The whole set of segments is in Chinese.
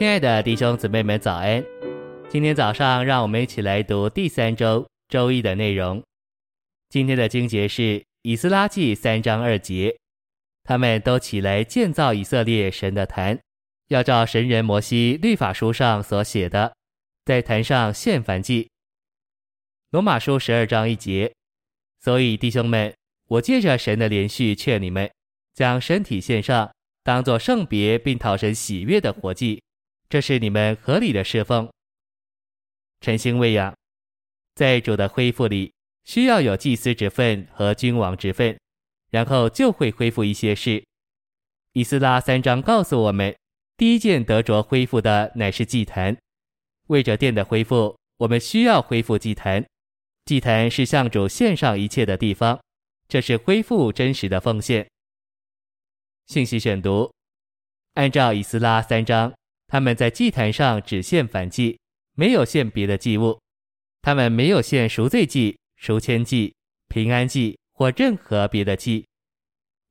亲爱的弟兄姊妹们，早安！今天早上，让我们一起来读第三周周一的内容。今天的经节是以斯拉记三章二节，他们都起来建造以色列神的坛，要照神人摩西律法书上所写的，在坛上献燔祭。罗马书十二章一节，所以弟兄们，我借着神的连续劝你们，将身体献上，当作圣别并讨神喜悦的活祭。这是你们合理的侍奉。晨星喂养，在主的恢复里，需要有祭司之分和君王之分，然后就会恢复一些事。以斯拉三章告诉我们，第一件得着恢复的乃是祭坛。为着殿的恢复，我们需要恢复祭坛。祭坛是向主献上一切的地方，这是恢复真实的奉献。信息选读，按照以斯拉三章。他们在祭坛上只献燔祭，没有献别的祭物。他们没有献赎罪祭、赎愆祭、平安祭或任何别的祭。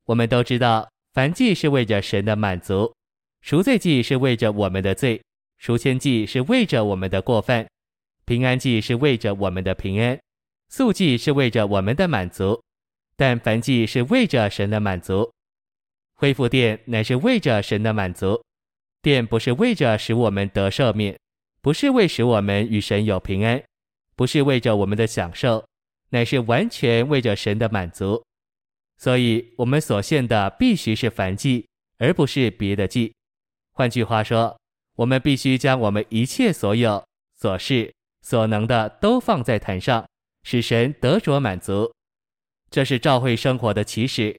我们都知道，燔祭是为着神的满足，赎罪祭是为着我们的罪，赎愆祭是为着我们的过犯，平安祭是为着我们的平安，素祭是为着我们的满足。但燔祭是为着神的满足，恢复殿乃是为着神的满足。殿不是为着使我们得赦免，不是为使我们与神有平安，不是为着我们的享受，乃是完全为着神的满足。所以，我们所献的必须是燔祭，而不是别的祭。换句话说，我们必须将我们一切所有、所事、所能的都放在坛上，使神得着满足。这是教会生活的起始。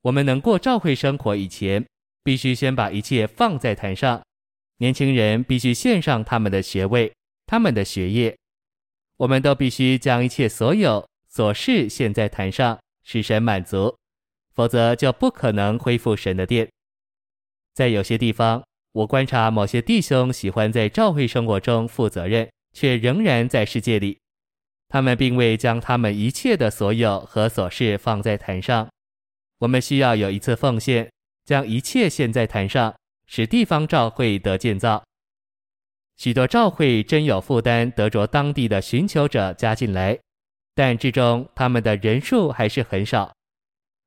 我们能过教会生活以前，必须先把一切放在坛上，年轻人必须献上他们的学位、他们的学业，我们都必须将一切所有琐事献在坛上，使神满足，否则就不可能恢复神的殿。在有些地方，我观察某些弟兄喜欢在教会生活中负责任，却仍然在世界里，他们并未将他们一切的所有和琐事放在坛上。我们需要有一次奉献。将一切献在坛上，使地方教会得建造。许多教会真有负担，得着当地的寻求者加进来，但至终他们的人数还是很少。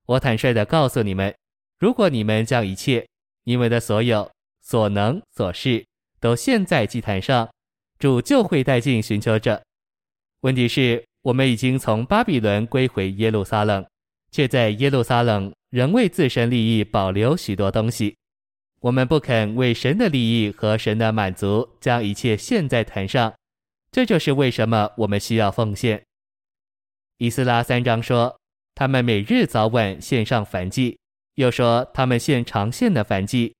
我坦率地告诉你们，如果你们将一切你们的所有、所能、所事都献在祭坛上，主就会带进寻求者。问题是，我们已经从巴比伦归回耶路撒冷，却在耶路撒冷。仍为自身利益保留许多东西，我们不肯为神的利益和神的满足将一切献在坛上，这就是为什么我们需要奉献。以斯拉三章说，他们每日早晚献上燔祭，又说他们献常献的燔祭。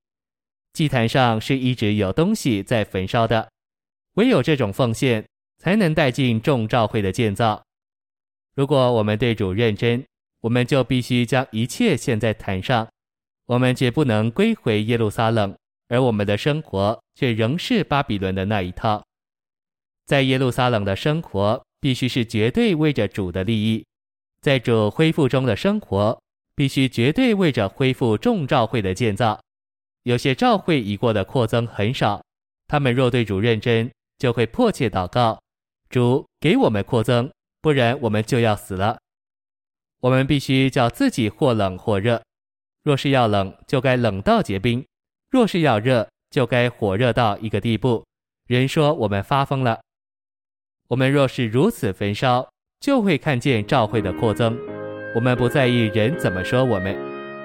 祭坛上是一直有东西在焚烧的，唯有这种奉献才能带进众召会的建造。如果我们对主认真，我们就必须将一切献在坛上，我们绝不能归回耶路撒冷，而我们的生活却仍是巴比伦的那一套。在耶路撒冷的生活必须是绝对为着主的利益，在主恢复中的生活必须绝对为着恢复众教会的建造。有些教会已过的扩增很少，他们若对主认真，就会迫切祷告：主给我们扩增，不然我们就要死了。我们必须叫自己或冷或热，若是要冷，就该冷到结冰；若是要热，就该火热到一个地步。人说我们发疯了。我们若是如此焚烧，就会看见教会的扩增。我们不在意人怎么说我们，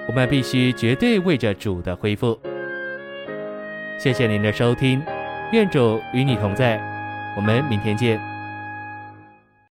我们必须绝对为着主的恢复。谢谢您的收听，愿主与你同在，我们明天见。